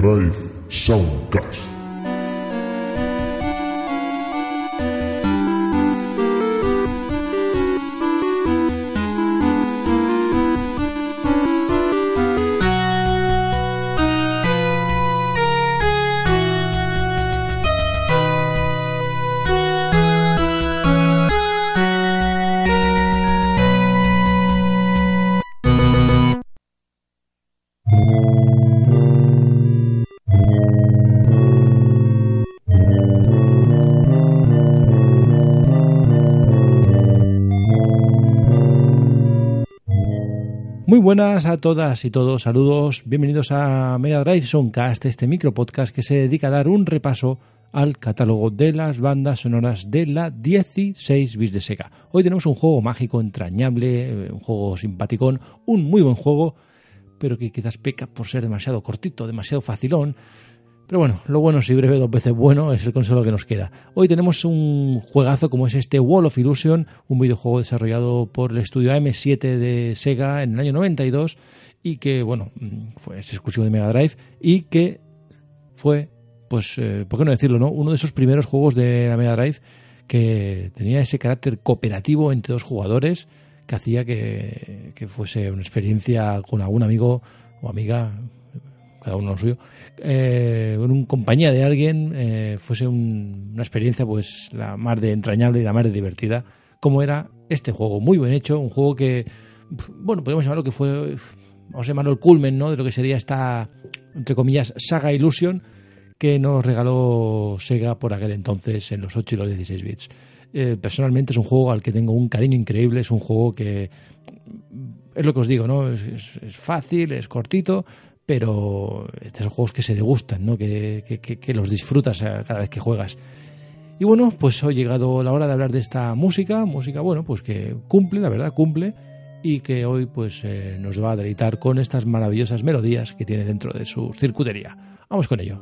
Drive Soundcast. Buenas a todas y todos, saludos, bienvenidos a Mega Drive Soundcast, este micro podcast que se dedica a dar un repaso al catálogo de las bandas sonoras de la 16 bits de Sega. Hoy tenemos un juego mágico, entrañable, eh, un juego simpaticón, un muy buen juego, pero que quizás peca por ser demasiado cortito, demasiado facilón, pero bueno, lo bueno si breve dos veces bueno es el consuelo que nos queda. Hoy tenemos un juegazo como es este Wall of Illusion, un videojuego desarrollado por el estudio AM7 de Sega en el año 92 y que, bueno, fue, es exclusivo de Mega Drive y que fue, pues, eh, ¿por qué no decirlo, no? Uno de esos primeros juegos de la Mega Drive que tenía ese carácter cooperativo entre dos jugadores que hacía que, que fuese una experiencia con algún amigo o amiga cada uno suyo, eh, en compañía de alguien eh, fuese una experiencia pues la más de entrañable y la más de divertida, como era este juego, muy bien hecho, un juego que, bueno, podemos llamarlo que fue, vamos a llamarlo el culmen, ¿no?, de lo que sería esta, entre comillas, saga Illusion que nos regaló Sega por aquel entonces en los 8 y los 16 bits. Eh, personalmente es un juego al que tengo un cariño increíble, es un juego que es lo que os digo, ¿no? es fácil, es cortito, pero estos juegos que se degustan, ¿no? que, los disfrutas eh, cada vez que juegas. Y bueno, pues ha llegado la hora de hablar de esta música, música, bueno, pues que cumple, la verdad, cumple, y que hoy pues eh, nos va a deleitar con estas maravillosas melodías que tiene dentro de su circuitería. Vamos con ello.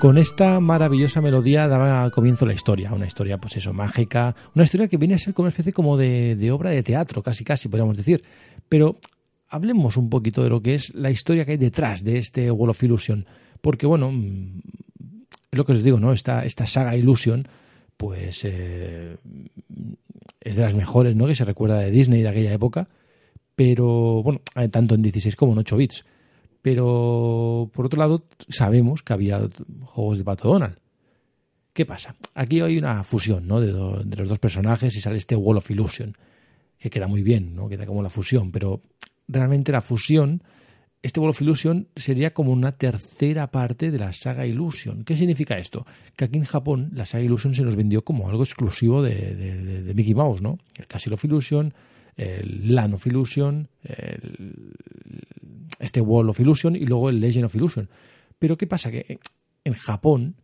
Con esta maravillosa melodía daba comienzo la historia, una historia pues eso, mágica, una historia que viene a ser como una especie como de, obra de teatro, casi casi podríamos decir. Pero hablemos un poquito de lo que es la historia que hay detrás de este Wall of Illusion, porque bueno, mm, es lo que os digo, ¿no? Esta, esta saga Illusion, pues eh, es de las mejores, ¿no? Que se recuerda de Disney de aquella época, pero bueno, tanto en 16 como en 8 bits. Pero por otro lado, sabemos que había juegos de Pato Donald. ¿Qué pasa? Aquí hay una fusión ¿no? de, los dos personajes y sale este Wall of Illusion. que queda muy bien, ¿no? Queda como la fusión, pero realmente la fusión, este World of Illusion sería como una tercera parte de la saga Illusion. ¿Qué significa esto? Que aquí en Japón la saga Illusion se nos vendió como algo exclusivo de, Mickey Mouse, ¿no? El Castle of Illusion, el Land of Illusion, este World of Illusion y luego el Legend of Illusion. Pero ¿qué pasa? Que en Japón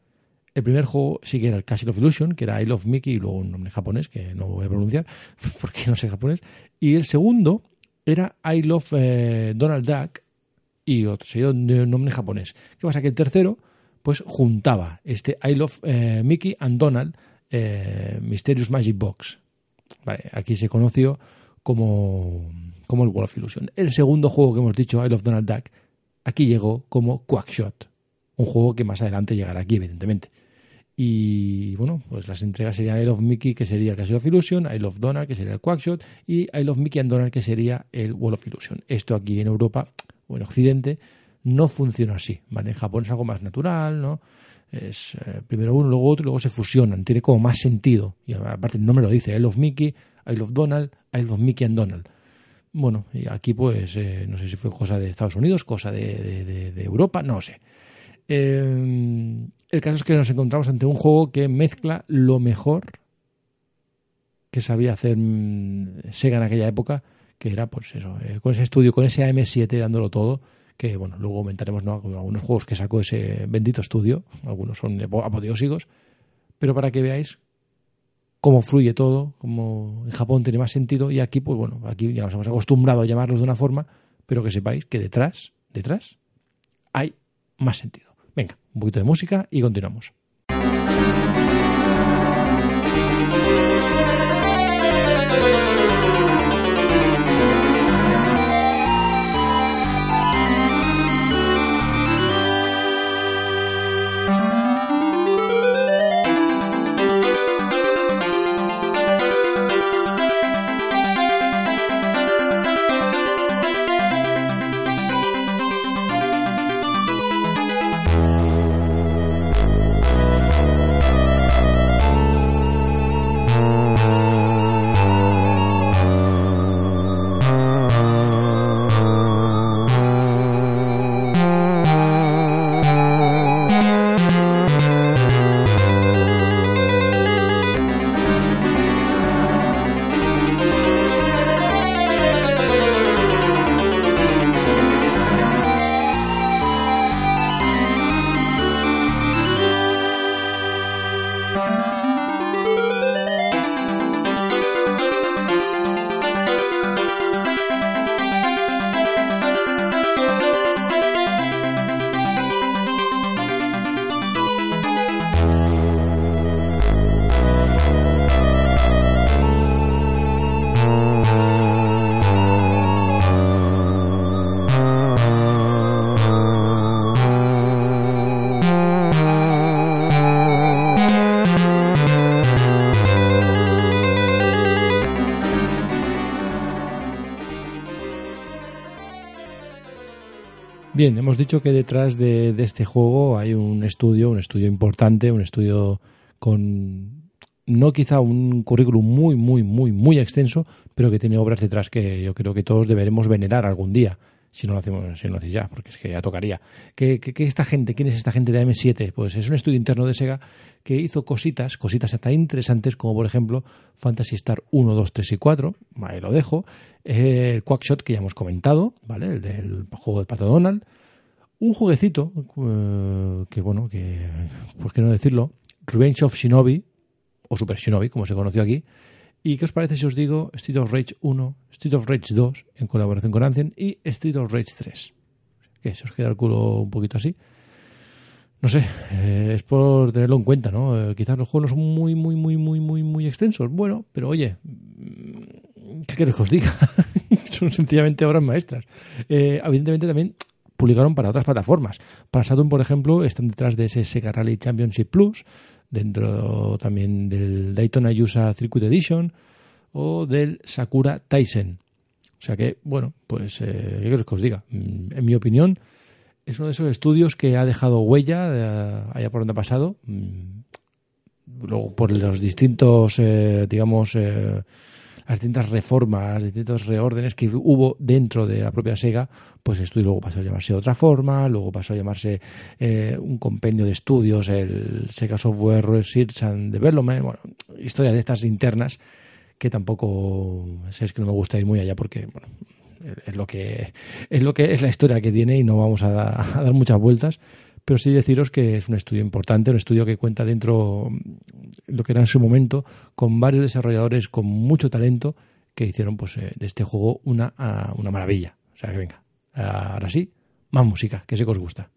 el primer juego sí que era el Castle of Illusion, que era I Love Mickey y luego un nombre japonés que no voy a pronunciar porque no sé japonés. Y el segundo era I Love eh, Donald Duck y otro sería un nombre japonés. ¿Qué pasa? Que el tercero pues juntaba este I Love eh, Mickey and Donald eh, Mysterious Magic Box. Vale, aquí se conoció como, como el World of Illusion. El segundo juego que hemos dicho, I Love Donald Duck, aquí llegó como Quackshot. Un juego que más adelante llegará aquí, evidentemente. Y bueno, pues las entregas serían I Love Mickey, que sería el Castle of Illusion, I Love Donald, que sería el Quackshot, y I Love Mickey and Donald, que sería el World of Illusion. Esto aquí en Europa o en Occidente no funciona así, ¿vale? En Japón es algo más natural, ¿no? Es eh, primero uno, luego otro, y luego se fusionan, tiene como más sentido. Y aparte el nombre lo dice, I Love Mickey, I Love Donald, I Love Mickey and Donald. Bueno, y aquí pues eh, no sé si fue cosa de Estados Unidos, cosa de, Europa, no sé. Eh, el caso es que nos encontramos ante un juego que mezcla lo mejor que sabía hacer mm, Sega en aquella época, que era pues eso, eh, con ese estudio, con ese AM7 dándolo todo, que bueno, luego aumentaremos ¿no? algunos juegos que sacó ese bendito estudio, algunos son apoteósicos, pero para que veáis cómo fluye todo, cómo en Japón tiene más sentido y aquí pues bueno, aquí ya nos hemos acostumbrado a llamarlos de una forma, pero que sepáis que detrás, detrás hay más sentido. Venga, un poquito de música y continuamos. Bien, hemos dicho que detrás de, este juego hay un estudio, un estudio importante, un estudio con no quizá un currículum muy, muy, muy, muy extenso, pero que tiene obras detrás que yo creo que todos deberemos venerar algún día, si no lo hacemos, si no lo hacéis ya, porque es que ya tocaría. ¿Qué, esta gente, quién es esta gente de M7? Pues es un estudio interno de Sega que hizo cositas, cositas hasta interesantes, como por ejemplo Fantasy Star 1, 2, 3 y 4, ahí lo dejo, el Quackshot que ya hemos comentado, ¿vale? El del juego del Pato Donald, un jueguecito eh, que, bueno, que, ¿por qué no decirlo? Revenge of Shinobi, o Super Shinobi, como se conoció aquí. ¿Y qué os parece si os digo Street of Rage 1, Street of Rage 2, en colaboración con Ancien, y Street of Rage 3? ¿Qué? ¿Se os queda el culo un poquito así? No sé, eh, es por tenerlo en cuenta, ¿no? Eh, quizás los juegos no son muy, muy, muy, muy, muy, muy extensos. Bueno, pero oye, ¿qué queréis que os diga? son sencillamente obras maestras. evidentemente también publicaron para otras plataformas. Para Saturn, por ejemplo, están detrás de ese Sega Rally Championship Plus, dentro también del Daytona USA Circuit Edition o del Sakura Tyson. O sea que, bueno, pues, eh, ¿qué queréis que os diga? Mm, en mi opinión, es uno de esos estudios que ha dejado huella eh, allá por donde ha pasado. Mm, luego, por los distintos, eh, digamos, las distintas reformas, distintos reórdenes que hubo dentro de la propia Sega, pues estudio luego pasó a llamarse otra forma, luego pasó a llamarse eh, un compendio de estudios, el Sega Software Research and Development, bueno, historias de estas internas que tampoco es que no me gusta ir muy allá porque bueno, es lo que es lo que es la historia que tiene y no vamos a, dar muchas vueltas pero sí deciros que es un estudio importante, un estudio que cuenta dentro lo que era en su momento con varios desarrolladores con mucho talento que hicieron pues eh, de este juego una, una maravilla. O sea que venga, ahora sí, más música, que sé que os gusta.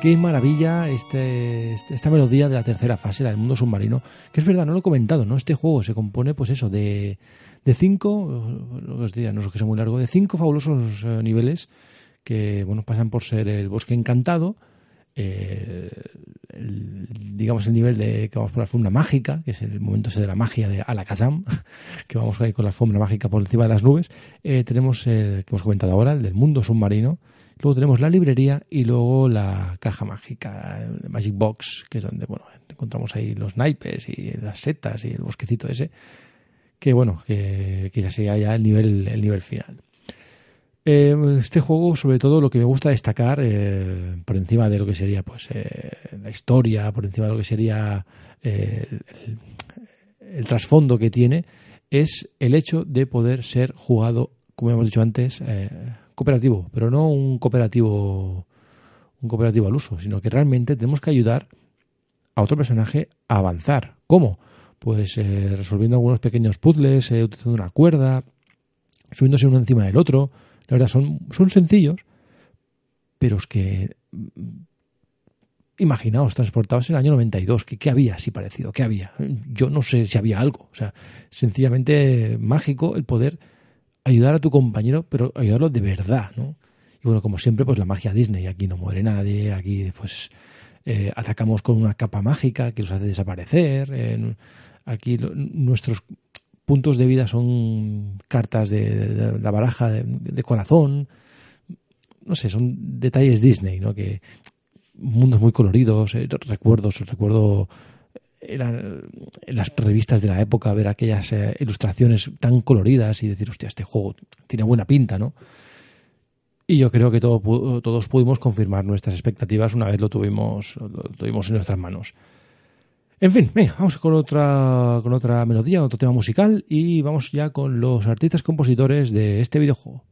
Qué maravilla este, este, esta melodía de la tercera fase, la del mundo submarino, que es verdad, no lo he comentado, ¿no? Este juego se compone, pues eso, de, de cinco, lo que os diría, no es que sea muy largo, de cinco fabulosos eh, niveles que, bueno, pasan por ser el bosque encantado, eh, digamos el nivel de que vamos por la alfombra mágica, que es el momento ese de la magia de Alakazam, que vamos ahí con la alfombra mágica por encima de las nubes. Eh, tenemos, que hemos comentado ahora, el del mundo submarino, Luego tenemos la librería y luego la caja mágica, Magic Box, que es donde bueno, encontramos ahí los naipes y las setas y el bosquecito ese, que bueno, que, ya sería ya el nivel, el nivel final. Eh, este juego, sobre todo, lo que me gusta destacar, eh, por encima de lo que sería pues eh, la historia, por encima de lo que sería el, el trasfondo que tiene, es el hecho de poder ser jugado, como hemos dicho antes, cooperativo, pero no un cooperativo un cooperativo al uso, sino que realmente tenemos que ayudar a otro personaje a avanzar. ¿Cómo? Pues eh, resolviendo algunos pequeños puzzles, eh, utilizando una cuerda, subiéndose uno encima del otro. La verdad, son, son sencillos, pero es que mm, imaginaos, transportados en el año 92, ¿qué, ¿qué, había así parecido? ¿Qué había? Yo no sé si había algo. O sea, sencillamente mágico el poder ayudar a tu compañero, pero ayudarlo de verdad, ¿no? Y bueno, como siempre, pues la magia Disney. Aquí no muere nadie, aquí pues eh, atacamos con una capa mágica que los hace desaparecer. aquí nuestros puntos de vida son cartas de, la baraja de, corazón. No sé, son detalles Disney, ¿no? Que mundos muy coloridos, eh, recuerdos, recuerdo en las revistas de la época ver aquellas eh, ilustraciones tan coloridas y decir, hostia, este juego tiene buena pinta, ¿no? Y yo creo que todo, todos pudimos confirmar nuestras expectativas una vez lo tuvimos, lo tuvimos en nuestras manos. En fin, vamos con otra, con otra melodía, otro tema musical y vamos ya con los artistas compositores de este videojuego.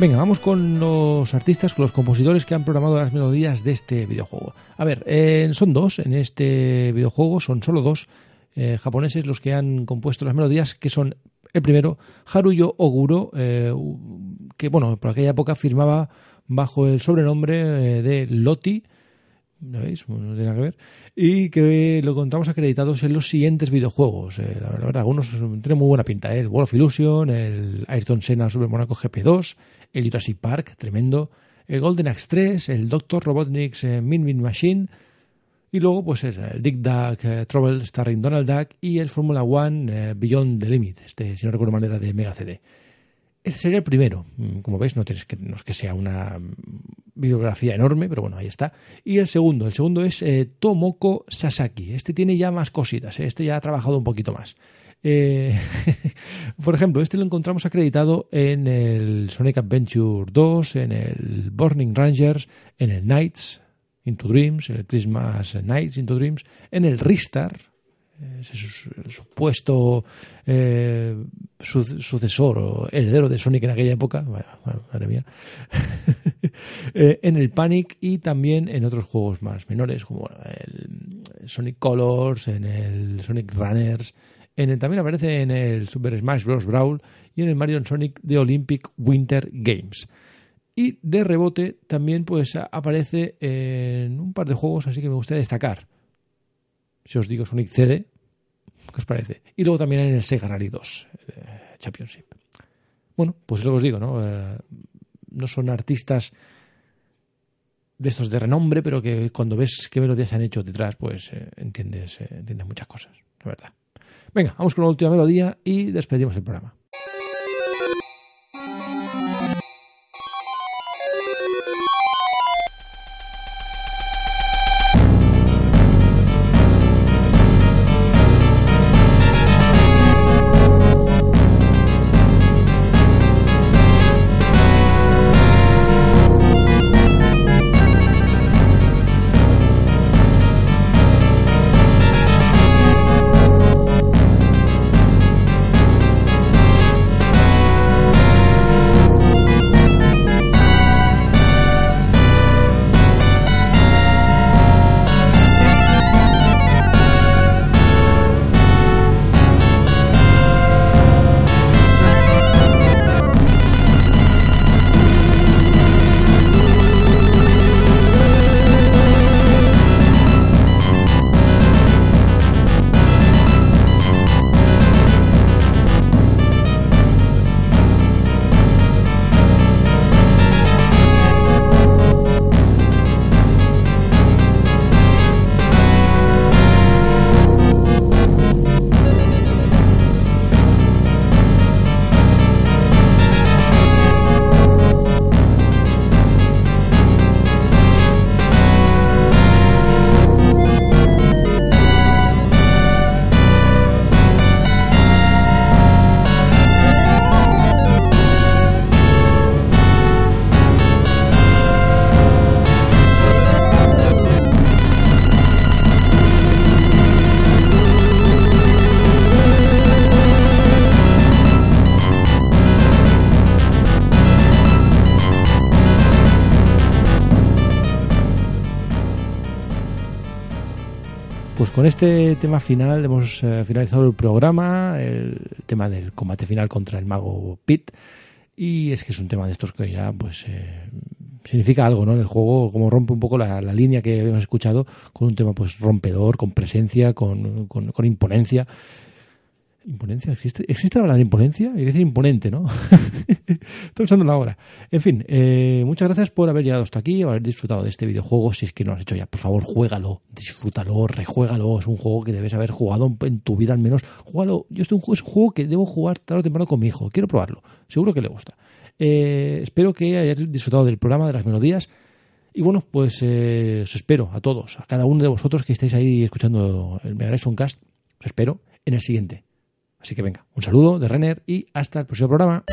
Venga, vamos con los artistas, con los compositores que han programado las melodías de este videojuego. A ver, eh, son dos en este videojuego, son solo dos eh, japoneses los que han compuesto las melodías, que son el primero, Haruyo Oguro, eh, que bueno, por aquella época firmaba bajo el sobrenombre de Loti, ¿lo veis? No tiene que ver. Y que lo encontramos acreditados en los siguientes videojuegos. la, verdad, algunos tienen muy buena pinta. El World of Illusion, el Ayrton Senna Super Monaco GP2, el Jurassic Park, tremendo, el Golden Axe 3, el Dr. Robotnik's eh, Min Min Machine, y luego pues el Dick Duck eh, Trouble starring Donald Duck y el Formula One eh, Beyond the Limit, este, si no recuerdo mal, era de Mega CD. Este sería el primero. Mm, como veis, no, tienes que, no es que sea una bibliografía enorme, pero bueno, ahí está. Y el segundo, el segundo es Tomoko Sasaki. Este tiene ya más cositas, este ya ha trabajado un poquito más. Eh, por ejemplo, este lo encontramos acreditado en el Sonic Adventure 2, en el Burning Rangers, en el Nights into Dreams, en el Christmas Nights into Dreams, en el Ristar, el supuesto eh, sucesor o heredero de Sonic en aquella época, madre mía, eh, en el Panic y también en otros juegos más menores como el Sonic Colors, en el Sonic Runners, en el, también aparece en el Super Smash Bros. Brawl y en el Mario Sonic The Olympic Winter Games. Y de rebote también pues aparece en un par de juegos así que me gustaría destacar. Si os digo Sonic CD, ¿qué os parece? Y luego también en el Sega Rally 2 eh, Championship. Bueno, pues lo que os digo, ¿no? Eh, no son artistas de estos de renombre, pero que cuando ves qué melodías han hecho detrás, pues eh, entiendes, entiendes muchas cosas, la verdad. Venga, vamos con la última melodía y despedimos el programa. Con este tema final hemos eh, finalizado el programa, el tema del combate final contra el mago Pit. Y es que es un tema de estos que ya pues eh, significa algo, ¿no? En el juego, como rompe un poco la, línea que habíamos escuchado con un tema pues rompedor, con presencia, con, con imponencia. ¿Imponencia? ¿Existe, ¿Existe la palabra imponencia? Hay que decir imponente, ¿no? Estoy usando la hora. En fin, eh, muchas gracias por haber llegado hasta aquí, haber disfrutado de este videojuego. Si es que no lo has hecho ya, por favor, juégalo, disfrútalo, rejuégalo. Es un juego que debes haber jugado en tu vida al menos. Juégalo. Yo estoy un, es un juego que debo jugar tarde o temprano con mi hijo. Quiero probarlo. Seguro que le gusta. Eh, espero que hayáis disfrutado del programa, de las melodías. Y bueno, pues eh, os espero a todos, a cada uno de vosotros que estáis ahí escuchando el Mega Cast. Os espero en el siguiente. Así que venga, un saludo de Renner y hasta el próximo programa.